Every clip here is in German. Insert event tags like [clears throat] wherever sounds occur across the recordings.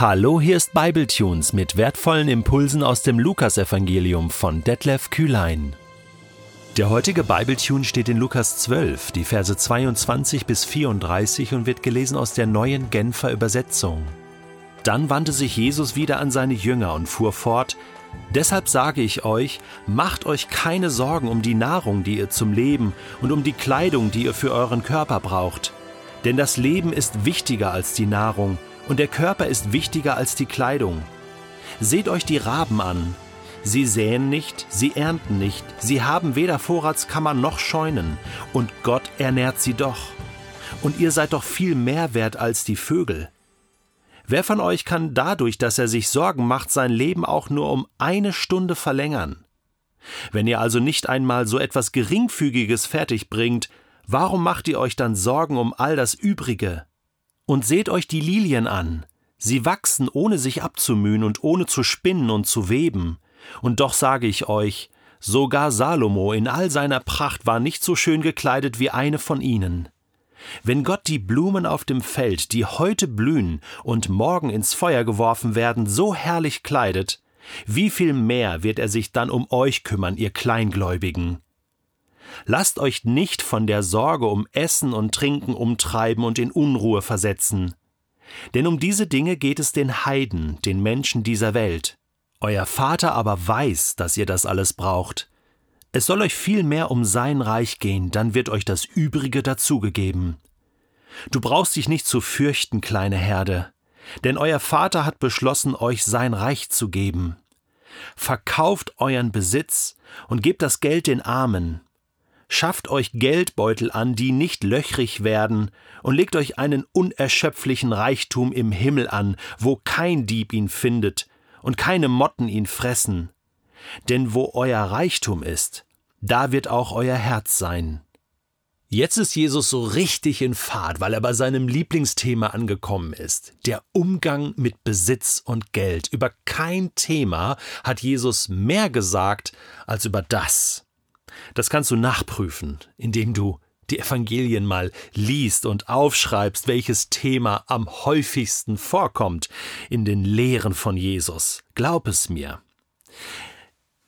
Hallo, hier ist Bibletunes mit wertvollen Impulsen aus dem Lukasevangelium von Detlef Kühlein. Der heutige Bibletune steht in Lukas 12, die Verse 22 bis 34 und wird gelesen aus der neuen Genfer Übersetzung. Dann wandte sich Jesus wieder an seine Jünger und fuhr fort, Deshalb sage ich euch, macht euch keine Sorgen um die Nahrung, die ihr zum Leben und um die Kleidung, die ihr für euren Körper braucht. Denn das Leben ist wichtiger als die Nahrung und der Körper ist wichtiger als die Kleidung. Seht euch die Raben an. Sie säen nicht, sie ernten nicht, sie haben weder Vorratskammer noch Scheunen, und Gott ernährt sie doch. Und ihr seid doch viel mehr wert als die Vögel. Wer von euch kann dadurch, dass er sich Sorgen macht, sein Leben auch nur um eine Stunde verlängern? Wenn ihr also nicht einmal so etwas Geringfügiges fertig bringt, warum macht ihr euch dann Sorgen um all das Übrige? Und seht euch die Lilien an. Sie wachsen, ohne sich abzumühen und ohne zu spinnen und zu weben. Und doch sage ich euch, sogar Salomo in all seiner Pracht war nicht so schön gekleidet wie eine von ihnen. Wenn Gott die Blumen auf dem Feld, die heute blühen und morgen ins Feuer geworfen werden, so herrlich kleidet, wie viel mehr wird er sich dann um euch kümmern, ihr Kleingläubigen? Lasst euch nicht von der Sorge um Essen und Trinken umtreiben und in Unruhe versetzen. Denn um diese Dinge geht es den Heiden, den Menschen dieser Welt. Euer Vater aber weiß, dass ihr das alles braucht. Es soll euch viel mehr um sein Reich gehen, dann wird euch das Übrige dazugegeben. Du brauchst dich nicht zu fürchten, kleine Herde, denn euer Vater hat beschlossen, euch sein Reich zu geben. Verkauft euren Besitz und gebt das Geld den Armen, Schafft euch Geldbeutel an, die nicht löchrig werden, und legt euch einen unerschöpflichen Reichtum im Himmel an, wo kein Dieb ihn findet und keine Motten ihn fressen. Denn wo euer Reichtum ist, da wird auch euer Herz sein. Jetzt ist Jesus so richtig in Fahrt, weil er bei seinem Lieblingsthema angekommen ist. Der Umgang mit Besitz und Geld. Über kein Thema hat Jesus mehr gesagt als über das. Das kannst du nachprüfen, indem du die Evangelien mal liest und aufschreibst, welches Thema am häufigsten vorkommt in den Lehren von Jesus. Glaub es mir.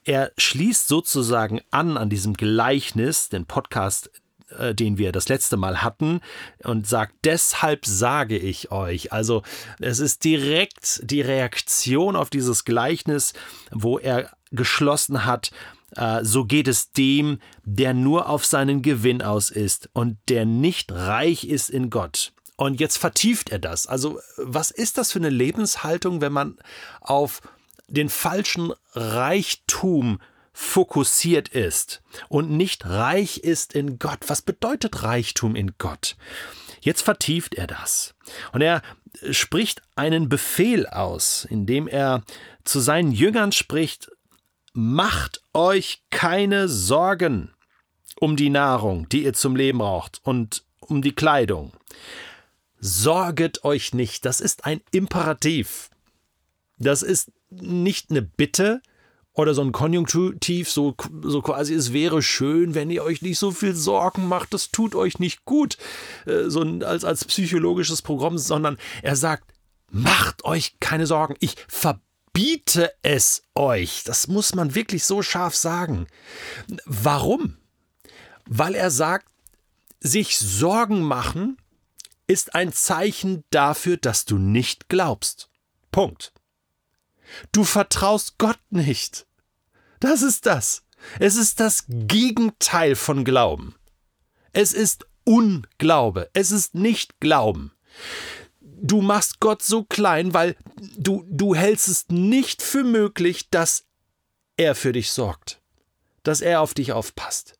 Er schließt sozusagen an an diesem Gleichnis, den Podcast, äh, den wir das letzte Mal hatten, und sagt, deshalb sage ich euch. Also es ist direkt die Reaktion auf dieses Gleichnis, wo er geschlossen hat, so geht es dem, der nur auf seinen Gewinn aus ist und der nicht reich ist in Gott. Und jetzt vertieft er das. Also, was ist das für eine Lebenshaltung, wenn man auf den falschen Reichtum fokussiert ist und nicht reich ist in Gott? Was bedeutet Reichtum in Gott? Jetzt vertieft er das. Und er spricht einen Befehl aus, indem er zu seinen Jüngern spricht, Macht euch keine Sorgen um die Nahrung, die ihr zum Leben braucht und um die Kleidung. Sorget euch nicht, das ist ein Imperativ. Das ist nicht eine Bitte oder so ein Konjunktiv, so, so quasi, es wäre schön, wenn ihr euch nicht so viel Sorgen macht, das tut euch nicht gut, äh, so als, als psychologisches Programm, sondern er sagt, macht euch keine Sorgen, ich verbinde biete es euch. Das muss man wirklich so scharf sagen. Warum? Weil er sagt, sich Sorgen machen ist ein Zeichen dafür, dass du nicht glaubst. Punkt. Du vertraust Gott nicht. Das ist das. Es ist das Gegenteil von Glauben. Es ist Unglaube. Es ist nicht Glauben du machst Gott so klein, weil du, du hältst es nicht für möglich, dass er für dich sorgt, dass er auf dich aufpasst.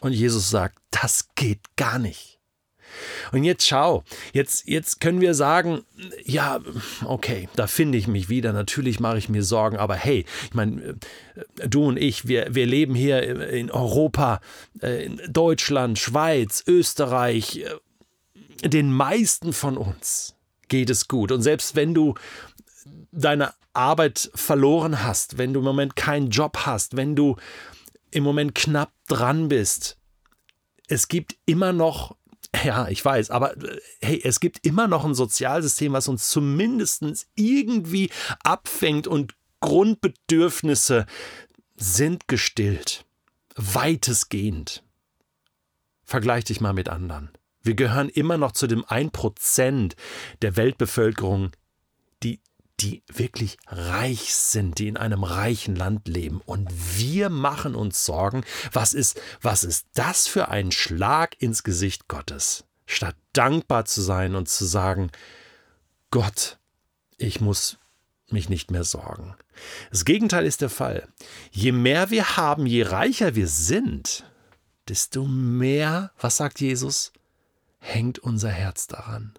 Und Jesus sagt, das geht gar nicht. Und jetzt schau, jetzt, jetzt können wir sagen, ja, okay, da finde ich mich wieder, natürlich mache ich mir Sorgen, aber hey, ich meine, du und ich, wir, wir leben hier in Europa, äh, in Deutschland, Schweiz, Österreich, äh, den meisten von uns geht es gut. Und selbst wenn du deine Arbeit verloren hast, wenn du im Moment keinen Job hast, wenn du im Moment knapp dran bist, es gibt immer noch Ja, ich weiß, aber hey, es gibt immer noch ein Sozialsystem, was uns zumindest irgendwie abfängt und Grundbedürfnisse sind gestillt. Weitestgehend. Vergleich dich mal mit anderen. Wir gehören immer noch zu dem 1% der Weltbevölkerung, die, die wirklich reich sind, die in einem reichen Land leben. Und wir machen uns Sorgen, was ist, was ist das für ein Schlag ins Gesicht Gottes? Statt dankbar zu sein und zu sagen, Gott, ich muss mich nicht mehr sorgen. Das Gegenteil ist der Fall. Je mehr wir haben, je reicher wir sind, desto mehr, was sagt Jesus? Hängt unser Herz daran.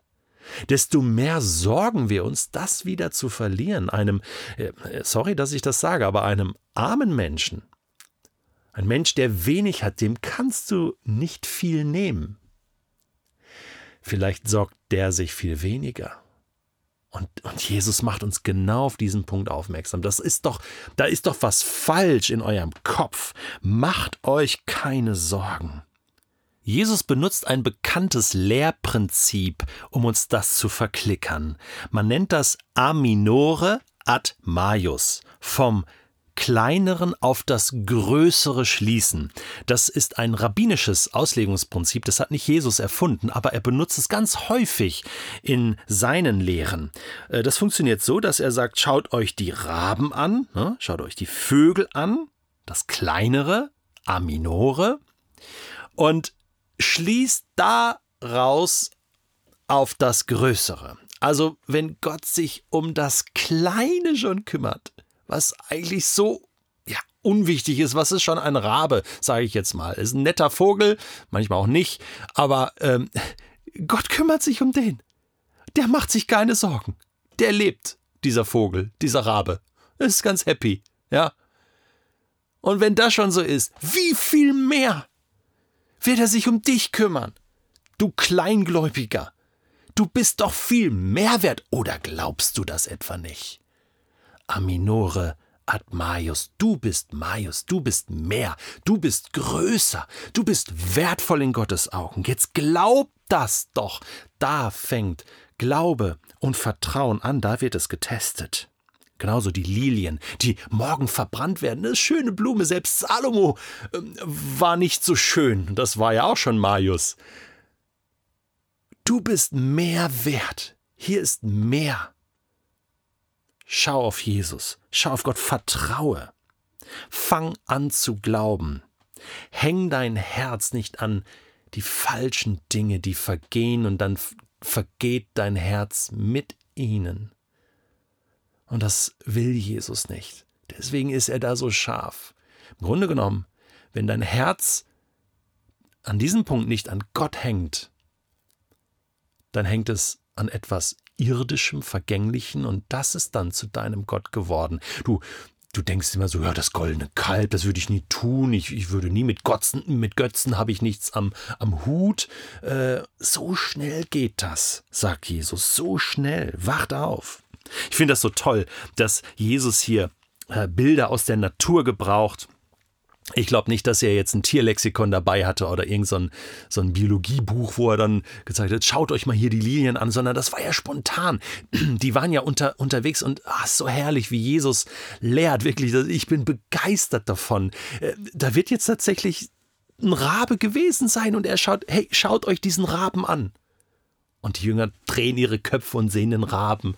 Desto mehr sorgen wir uns, das wieder zu verlieren. Einem, äh, sorry, dass ich das sage, aber einem armen Menschen, ein Mensch, der wenig hat, dem kannst du nicht viel nehmen. Vielleicht sorgt der sich viel weniger. Und, und, Jesus macht uns genau auf diesen Punkt aufmerksam. Das ist doch, da ist doch was falsch in eurem Kopf. Macht euch keine Sorgen. Jesus benutzt ein bekanntes Lehrprinzip, um uns das zu verklickern. Man nennt das Aminore ad majus, vom kleineren auf das größere schließen. Das ist ein rabbinisches Auslegungsprinzip, das hat nicht Jesus erfunden, aber er benutzt es ganz häufig in seinen Lehren. Äh, das funktioniert so, dass er sagt, schaut euch die Raben an, ne? schaut euch die Vögel an, das kleinere, Aminore, und schließt daraus auf das Größere. Also wenn Gott sich um das Kleine schon kümmert, was eigentlich so ja, unwichtig ist, was ist schon ein Rabe, sage ich jetzt mal. Ist ein netter Vogel, manchmal auch nicht, aber ähm, Gott kümmert sich um den. Der macht sich keine Sorgen. Der lebt, dieser Vogel, dieser Rabe. Ist ganz happy, ja. Und wenn das schon so ist, wie viel mehr wird er sich um dich kümmern. Du Kleingläubiger, du bist doch viel mehr wert, oder glaubst du das etwa nicht? Aminore ad Maius, du bist Maius, du bist mehr, du bist größer, du bist wertvoll in Gottes Augen. Jetzt glaub das doch. Da fängt Glaube und Vertrauen an, da wird es getestet. Genauso die Lilien, die morgen verbrannt werden. Eine schöne Blume. Selbst Salomo äh, war nicht so schön. Das war ja auch schon Marius. Du bist mehr wert. Hier ist mehr. Schau auf Jesus. Schau auf Gott. Vertraue. Fang an zu glauben. Häng dein Herz nicht an die falschen Dinge, die vergehen und dann vergeht dein Herz mit ihnen. Und das will Jesus nicht. Deswegen ist er da so scharf. Im Grunde genommen, wenn dein Herz an diesem Punkt nicht an Gott hängt, dann hängt es an etwas irdischem, vergänglichen und das ist dann zu deinem Gott geworden. Du, du denkst immer so, ja, das goldene Kalb, das würde ich nie tun, ich, ich würde nie mit Götzen, mit Götzen habe ich nichts am, am Hut. Äh, so schnell geht das, sagt Jesus, so schnell, wacht auf. Ich finde das so toll, dass Jesus hier äh, Bilder aus der Natur gebraucht. Ich glaube nicht, dass er jetzt ein Tierlexikon dabei hatte oder irgend so so ein Biologiebuch, wo er dann gezeigt hat, schaut euch mal hier die Lilien an, sondern das war ja spontan. [clears throat] Die waren ja unter, unterwegs und ach, so herrlich, wie Jesus lehrt, wirklich. Ich bin begeistert davon. Äh, da wird jetzt tatsächlich ein Rabe gewesen sein und er schaut, hey, schaut euch diesen Raben an. Und die Jünger drehen ihre Köpfe und sehen den Raben.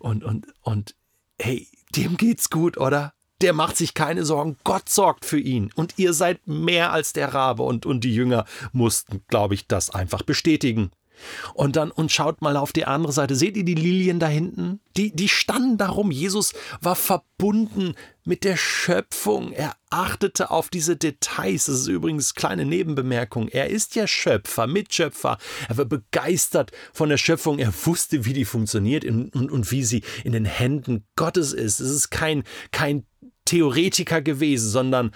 Und, und, und hey, dem geht's gut, oder? Der macht sich keine Sorgen. Gott sorgt für ihn. Und ihr seid mehr als der Rabe. Und, und die Jünger mussten, glaube ich, das einfach bestätigen. Und dann, und schaut mal auf die andere Seite. Seht ihr die Lilien da hinten? Die, die standen darum. Jesus war verbunden mit der Schöpfung. Er achtete auf diese Details. Das ist übrigens kleine Nebenbemerkung. Er ist ja Schöpfer, Mitschöpfer. Er war begeistert von der Schöpfung. Er wusste, wie die funktioniert und, und, und wie sie in den Händen Gottes ist. Es ist kein, kein Theoretiker gewesen, sondern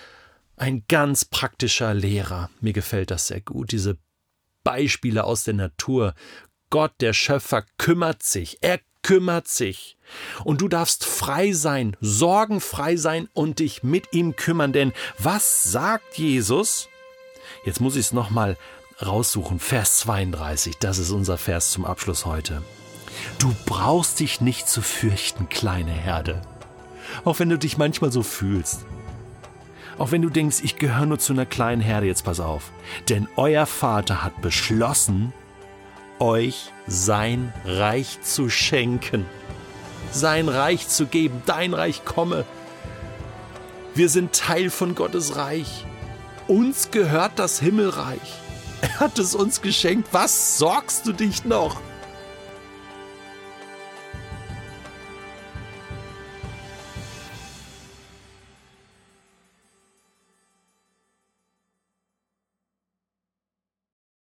ein ganz praktischer Lehrer. Mir gefällt das sehr gut, diese Beispiele aus der Natur. Gott, der Schöpfer, kümmert sich. Er kümmert sich. Und du darfst frei sein, sorgenfrei sein und dich mit ihm kümmern. Denn was sagt Jesus? Jetzt muss ich es nochmal raussuchen. Vers 32, das ist unser Vers zum Abschluss heute. Du brauchst dich nicht zu fürchten, kleine Herde. Auch wenn du dich manchmal so fühlst. Auch wenn du denkst, ich gehöre nur zu einer kleinen Herde, jetzt pass auf. Denn euer Vater hat beschlossen, euch sein Reich zu schenken. Sein Reich zu geben. Dein Reich komme. Wir sind Teil von Gottes Reich. Uns gehört das Himmelreich. Er hat es uns geschenkt. Was sorgst du dich noch?